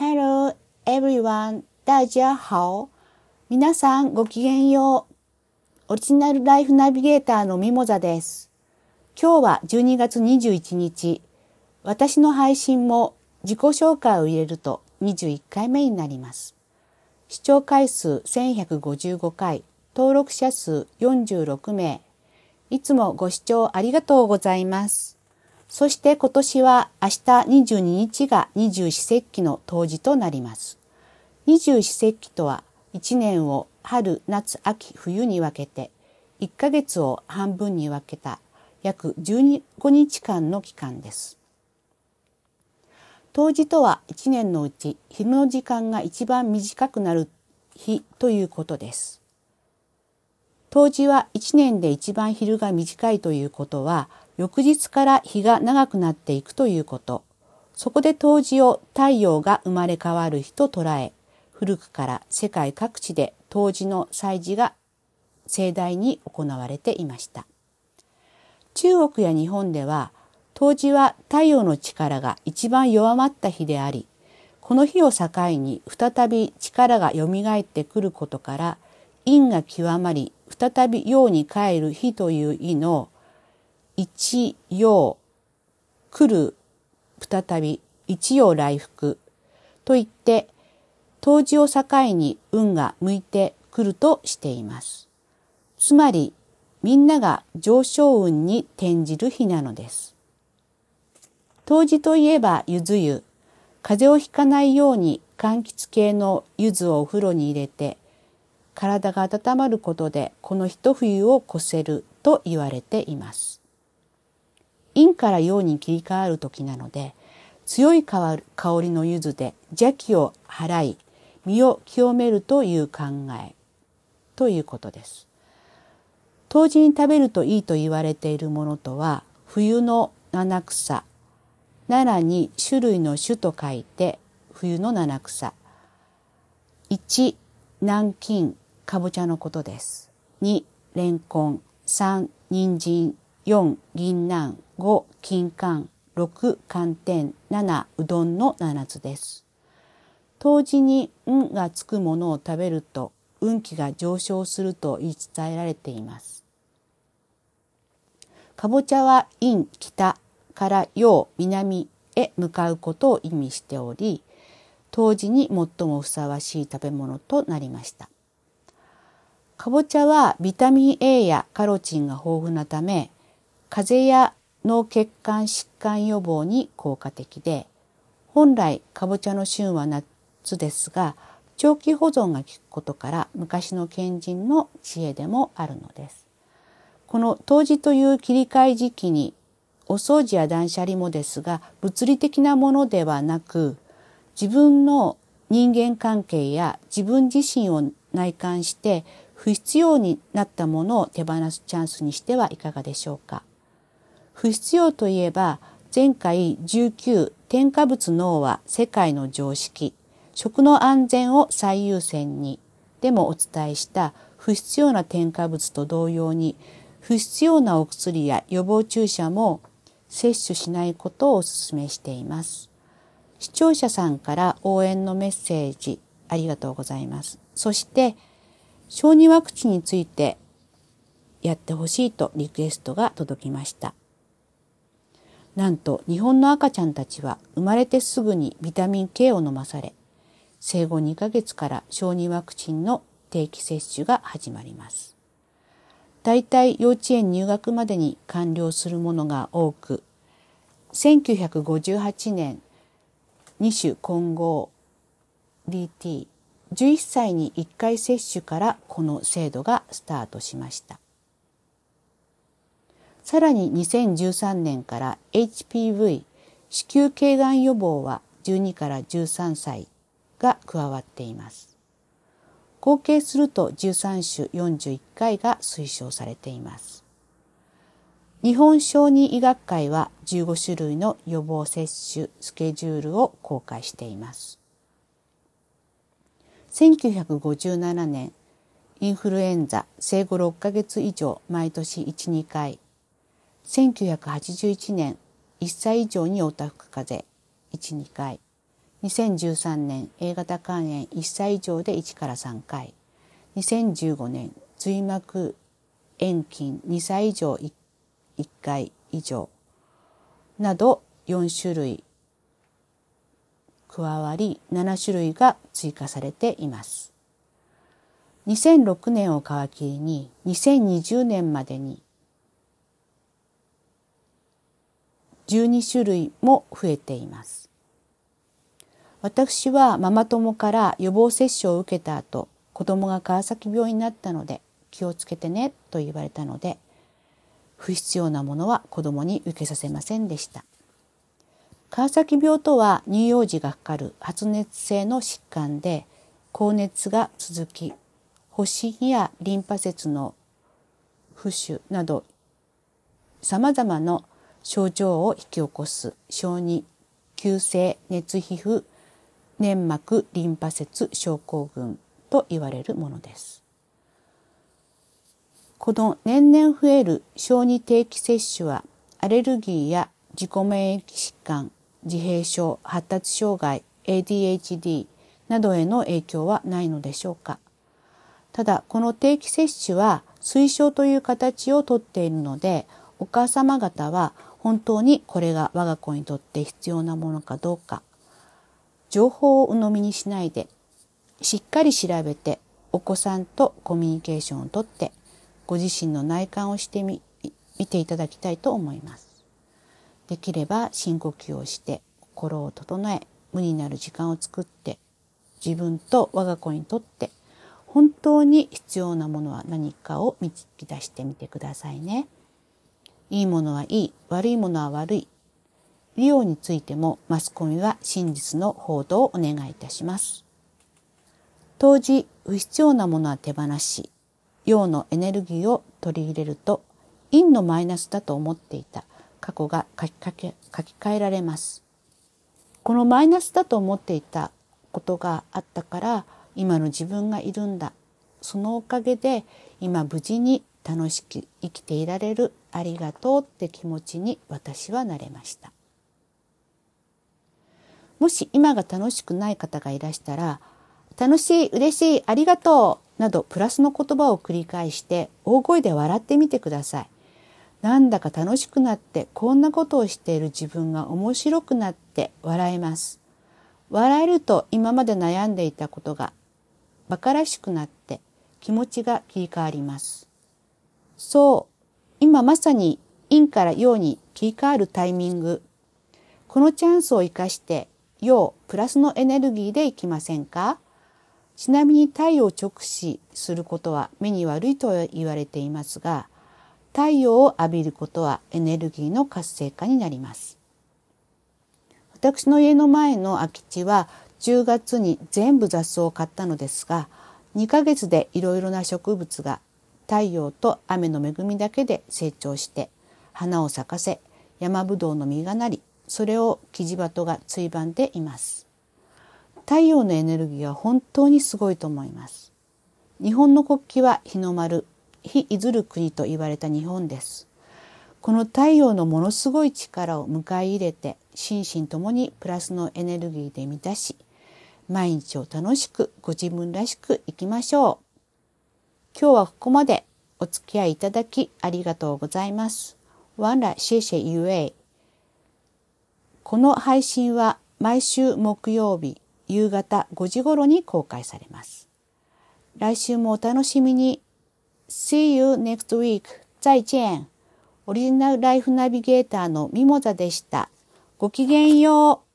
Hello everyone. 大家好。皆さんごきげんよう。オリジナルライフナビゲーターのミモザです。今日は12月21日。私の配信も自己紹介を入れると21回目になります。視聴回数1155回、登録者数46名。いつもご視聴ありがとうございます。そして今年は明日22日が二十四節気の冬至となります。二十四節気とは一年を春、夏、秋、冬に分けて1ヶ月を半分に分けた約15日間の期間です。冬至とは一年のうち昼の時間が一番短くなる日ということです。冬至は一年で一番昼が短いということは翌日から日が長くなっていくということ。そこで冬至を太陽が生まれ変わる日と捉え、古くから世界各地で冬至の祭事が盛大に行われていました。中国や日本では冬至は太陽の力が一番弱まった日であり、この日を境に再び力が蘇ってくることから、陰が極まり再び陽に帰る日という意の一陽、来る、再び、一陽来復といって、冬至を境に運が向いてくるとしています。つまり、みんなが上昇運に転じる日なのです。冬至といえばゆず湯。風邪をひかないように柑橘系の柚子をお風呂に入れて、体が温まることでこの一冬を越せると言われています。陰から陽に切り替わる時なので強い香りの柚子で邪気を払い身を清めるという考えということです。冬至に食べるといいと言われているものとは冬の七草奈良に種類の種と書いて冬の七草1南京かぼちゃのことです2レンコン3人参4銀杏5金柑6寒天7うどんの7つです。冬至に運がつくものを食べると運気が上昇すると言い伝えられています。かぼちゃは陰北から陽南へ向かうことを意味しており、冬至に最もふさわしい食べ物となりました。かぼちゃはビタミン A やカロチンが豊富なため、風邪や脳血管疾患予防に効果的で、本来かぼちゃの旬は夏ですが、長期保存が効くことから昔の賢人の知恵でもあるのです。この冬至という切り替え時期にお掃除や断捨離もですが物理的なものではなく自分の人間関係や自分自身を内観して不必要になったものを手放すチャンスにしてはいかがでしょうか？不必要といえば前回19添加物脳は世界の常識食の安全を最優先にでもお伝えした不必要な添加物と同様に不必要なお薬や予防注射も摂取しないことをお勧めしています。視聴者さんから応援のメッセージありがとうございます。そして小児ワクチンについてやってほしいとリクエストが届きました。なんと日本の赤ちゃんたちは生まれてすぐにビタミン K を飲まされ、生後2ヶ月から小児ワクチンの定期接種が始まります。大体幼稚園入学までに完了するものが多く、1958年2種混合 DT、11歳に1回接種からこの制度がスタートしました。さらに2013年から HPV 子宮頸がん予防は12から13歳が加わっています。合計すると13種41回が推奨されています。日本小児医学会は15種類の予防接種スケジュールを公開しています。1957年、インフルエンザ生後6ヶ月以上毎年1、2回1981年1歳以上におたふく風邪1、2回2013年 A 型肝炎1歳以上で1から3回。2015年髄膜遠近2歳以上 1, 1回以上。など4種類。加わり7種類が追加されています。2006年を皮切りに2020年までに12種類も増えています。私はママ友から予防接種を受けた後、子供が川崎病になったので気をつけてねと言われたので、不必要なものは子供に受けさせませんでした。川崎病とは乳幼児がかかる発熱性の疾患で高熱が続き発疹やリンパ節の浮腫などさまざまな症状を引き起こす小児急性熱皮膚粘膜リンパ節症候群と言われるものです。この年々増える小児定期接種はアレルギーや自己免疫疾患自閉症発達障害 ADHD などへの影響はないのでしょうかただこの定期接種は推奨という形をとっているのでお母様方は本当にこれが我が子にとって必要なものかどうか情報を鵜呑みにしないでしっかり調べてお子さんとコミュニケーションをとってご自身の内観をしてみ見ていただきたいと思います。できれば深呼吸をして心を整え無になる時間を作って自分と我が子にとって本当に必要なものは何かを導き出してみてくださいね。いいものはいい、悪いものは悪い。利用についてもマスコミは真実の報道をお願いいたします。当時不必要なものは手放し、陽のエネルギーを取り入れると陰のマイナスだと思っていた過去が書きかけ書き換えられます。このマイナスだと思っていたことがあったから今の自分がいるんだ。そのおかげで今無事に楽しく生きていられるありがとうって気持ちに私はなれました。もし今が楽しくない方がいらしたら楽しい、嬉しい、ありがとうなどプラスの言葉を繰り返して大声で笑ってみてください。なんだか楽しくなってこんなことをしている自分が面白くなって笑えます。笑えると今まで悩んでいたことが馬鹿らしくなって気持ちが切り替わります。そう、今まさに陰から陽に切り替わるタイミング。このチャンスを生かして陽プラスのエネルギーでいきませんか？ちなみに太陽直視することは目に悪いと言われていますが、太陽を浴びることはエネルギーの活性化になります。私の家の前の空き地は10月に全部雑草を買ったのですが2ヶ月でいろいろな植物が太陽と雨の恵みだけで成長して花を咲かせ山ぶどうの実がなりそれをキジバトがついばんでいます。太陽のエネルギーは本当にすごいと思います。日本の国旗は日の丸非いずる国と言われた日本です。この太陽のものすごい力を迎え入れて心身ともにプラスのエネルギーで満たし毎日を楽しくご自分らしく生きましょう。今日はここまでお付き合いいただきありがとうございます。ワンラシェシェユエこの配信は毎週木曜日夕方5時頃に公開されます。来週もお楽しみに。See you next week. 再见。オリジナルライフナビゲーターのミモザでした。ごきげんよう。